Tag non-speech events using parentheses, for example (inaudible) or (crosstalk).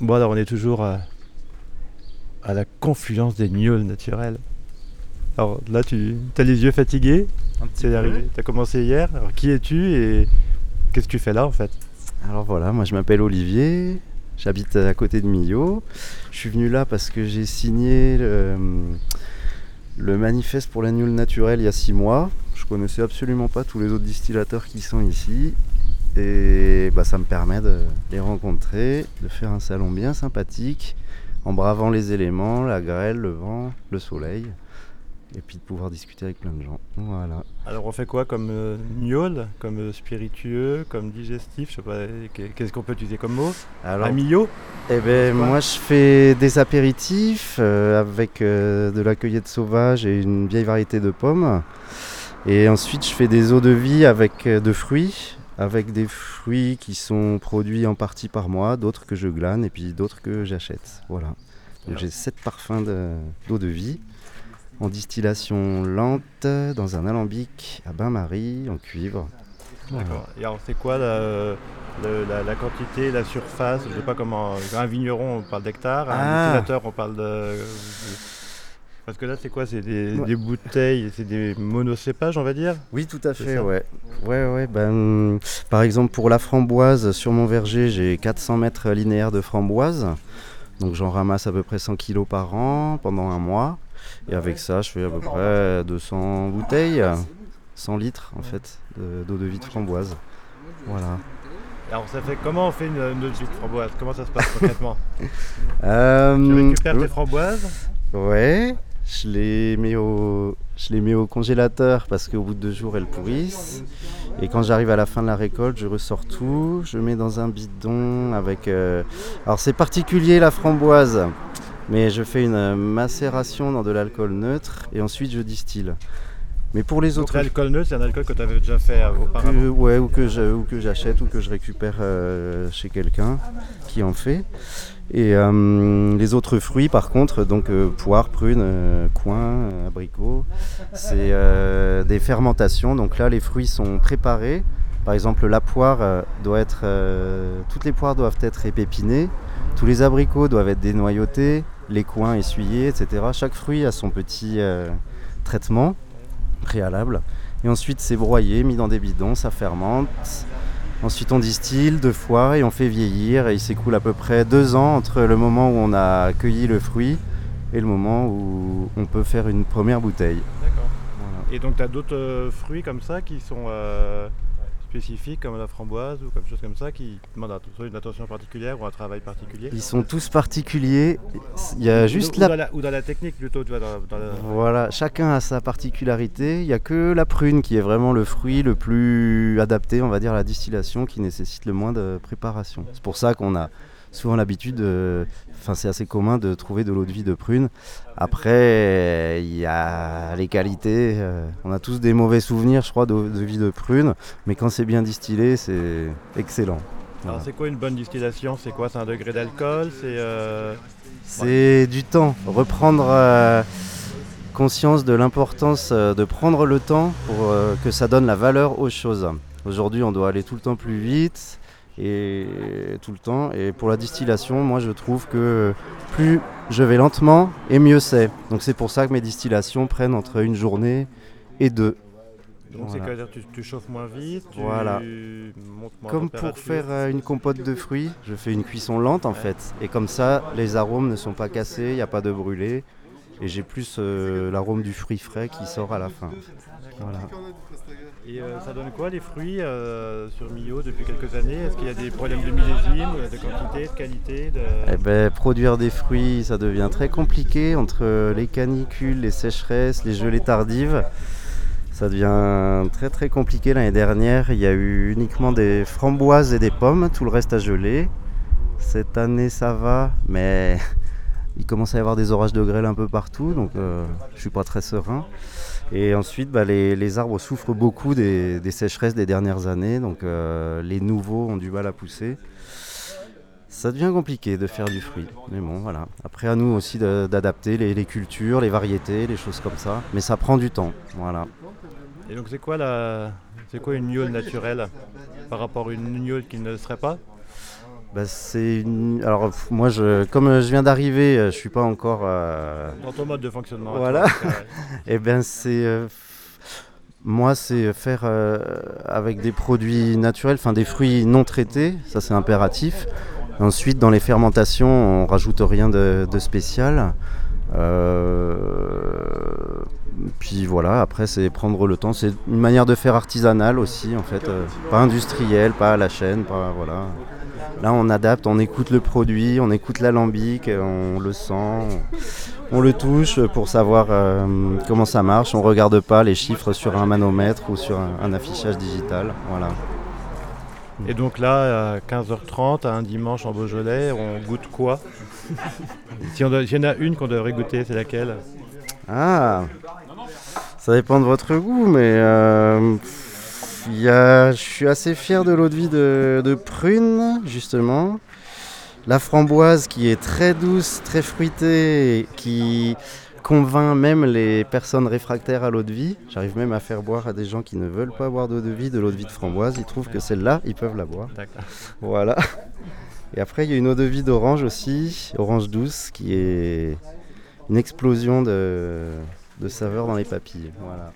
Bon, alors on est toujours à, à la confluence des gnolls naturels. Alors là, tu as les yeux fatigués? C'est arrivé. Tu as commencé hier. Alors qui es-tu et qu'est-ce que tu fais là en fait? Alors voilà, moi je m'appelle Olivier. J'habite à côté de Millau. Je suis venu là parce que j'ai signé le, le manifeste pour la gnôle naturelle il y a six mois. Je connaissais absolument pas tous les autres distillateurs qui sont ici. Et bah, ça me permet de les rencontrer, de faire un salon bien sympathique, en bravant les éléments, la grêle, le vent, le soleil, et puis de pouvoir discuter avec plein de gens. Voilà. Alors on fait quoi comme euh, gnôle, comme euh, spiritueux, comme digestif Je sais pas, qu'est- qu'est-ce qu'on peut utiliser comme mot? Alors, eh ben, moi je fais des apéritifs euh, avec euh, de la cueillette sauvage et une vieille variété de pommes. Et ensuite je fais des eaux de vie avec de fruits, avec des fruits qui sont produits en partie par moi, d'autres que je glane et puis d'autres que j'achète. Voilà. Donc j'ai sept parfums de- d'eau de vie en distillation lente dans un alambic à bain-marie en cuivre. D'accord. Et alors c'est quoi la, le- la- la quantité, la surface? Je sais pas comment. Un vigneron, on parle d'hectares. Un Ah. distillateur, on parle de. Parce que là, c'est quoi C'est des, Ouais. des bouteilles, c'est des monocépages, on va dire? Oui, tout à fait, ouais. Ouais, ouais, ben, par exemple, pour la framboise, sur mon verger, j'ai 400 mètres linéaires de framboise. Donc j'en ramasse à peu près 100 kilos par an pendant un mois. Et avec ça, je fais à peu près 200 bouteilles, 100 litres en fait, de- d'eau de vie de framboise. Voilà. Alors ça fait comment on fait une, eau de vie de framboise? Comment ça se passe (laughs) concrètement? Euh, Tu récupères tes framboises? Ouais, je les mets au, je les mets au congélateur parce qu'au bout de deux jours elles pourrissent. Et quand j'arrive à la fin de la récolte, je ressors tout, je mets dans un bidon avec. euh, Alors c'est particulier la framboise, mais je fais une macération dans de l'alcool neutre et ensuite je distille. Mais pour les autres l'alcool neutre, c'est un alcool que tu avais déjà fait euh, auparavant. que, ouais, ou que je- ou que j'achète ou que je récupère euh, chez quelqu'un qui en fait. Et euh, les autres fruits, par contre, donc euh, poire, prune, coin, abricot, c'est des fermentations. Donc là, les fruits sont préparés. Par exemple, la poire doit être, toutes les poires doivent être épépinées, tous les abricots doivent être dénoyautés, les coins essuyés, etc. Chaque fruit a son petit traitement préalable. Et ensuite, c'est broyé, mis dans des bidons, ça fermente. Ensuite, on distille deux fois et on fait vieillir. Et il s'écoule à peu près deux ans entre le moment où on a cueilli le fruit et le moment où on peut faire une première bouteille. D'accord. Voilà. Et donc tu as d'autres euh, fruits comme ça qui sont euh, spécifiques, comme la framboise ou comme chose comme ça, qui demandent att- soit une attention particulière ou un travail particulier Ils sont tous particuliers. Il y a juste ou, la dans la, ou dans la technique plutôt, tu vois, dans, dans la- Voilà, chacun a sa particularité. Il n'y a que la prune qui est vraiment le fruit le plus adapté, on va dire, à la distillation, qui nécessite le moins de préparation. C'est pour ça qu'on a souvent l'habitude, de- enfin c'est assez commun de trouver de l'eau de vie de prune. Après, il y a les qualités. euh, on a tous des mauvais souvenirs, je crois, d'eau de vie de prune, mais quand c'est bien distillé, c'est excellent. Alors c'est quoi une bonne distillation? C'est quoi? C'est un degré d'alcool? C'est euh, C'est du temps. Reprendre euh, conscience de l'importance euh, de prendre le temps pour euh, que ça donne la valeur aux choses. Aujourd'hui, on doit aller tout le temps plus vite et tout le temps. Et pour la distillation, moi, je trouve que plus je vais lentement et mieux c'est. Donc c'est pour ça que mes distillations prennent entre une journée et deux. donc c'est Voilà. quoi tu, tu chauffes moins vite, tu Voilà. montes moins Comme pour faire euh, une compote de fruits, je fais une cuisson lente en fait. Et comme ça, les arômes ne sont pas cassés, il n'y a pas de brûlé. Et j'ai plus euh, l'arôme du fruit frais qui sort à la fin. Voilà. Et euh, ça donne quoi les fruits euh, sur Millau depuis quelques années? Est-ce qu'il y a des problèmes de millésime, de quantité, de qualité. Eh ben, produire des fruits, ça devient très compliqué entre les canicules, les sécheresses, les gelées tardives. Ça devient très très compliqué. L'année dernière, il y a eu uniquement des framboises et des pommes, tout le reste a gelé. Cette année, ça va, mais il commence à y avoir des orages de grêle un peu partout, donc euh, je suis pas très serein. Et ensuite, bah, les, arbres souffrent beaucoup des, sécheresses des dernières années, donc euh, les nouveaux ont du mal à pousser. Ça devient compliqué de faire du fruit, mais bon, voilà. Après, à nous aussi d'adapter les, cultures, les variétés, les choses comme ça. Mais ça prend du temps, voilà. Et donc c'est quoi la... quoi une gnôle naturelle par rapport à une gnôle qui ne le serait pas? Bah, c'est une... Alors moi, je, comme je viens d'arriver, je suis pas encore dans ton mode de fonctionnement. Voilà. Et (laughs) eh bien c'est moi, c'est faire avec des produits naturels, enfin des fruits non traités, ça c'est impératif. Ensuite, dans les fermentations, on rajoute rien de, spécial. Euh, puis voilà, après c'est prendre le temps. C'est une manière de faire artisanale aussi, en fait, euh, pas industrielle, pas à la chaîne, pas voilà. Là, on adapte, on écoute le produit, on écoute l'alambic, on le sent, on, le touche pour savoir euh, comment ça marche. On regarde pas les chiffres sur un manomètre ou sur un, affichage digital, voilà. Et donc là, à 15h30, un dimanche en Beaujolais, on goûte quoi? (laughs) S'il y en a une qu'on devrait goûter, c'est laquelle? Ah Ça dépend de votre goût, mais euh, je suis assez fier de l'eau de vie de, de prune, justement. La framboise qui est très douce, très fruitée, qui convainc même les personnes réfractaires à l'eau de vie. J'arrive même à faire boire à des gens qui ne veulent pas boire d'eau de vie de l'eau de vie de framboise. Ils trouvent que celle-là, ils peuvent la boire. Voilà. Et après, il y a une eau de vie d'orange aussi, orange douce, qui est une explosion de, de saveur dans les papilles. Voilà.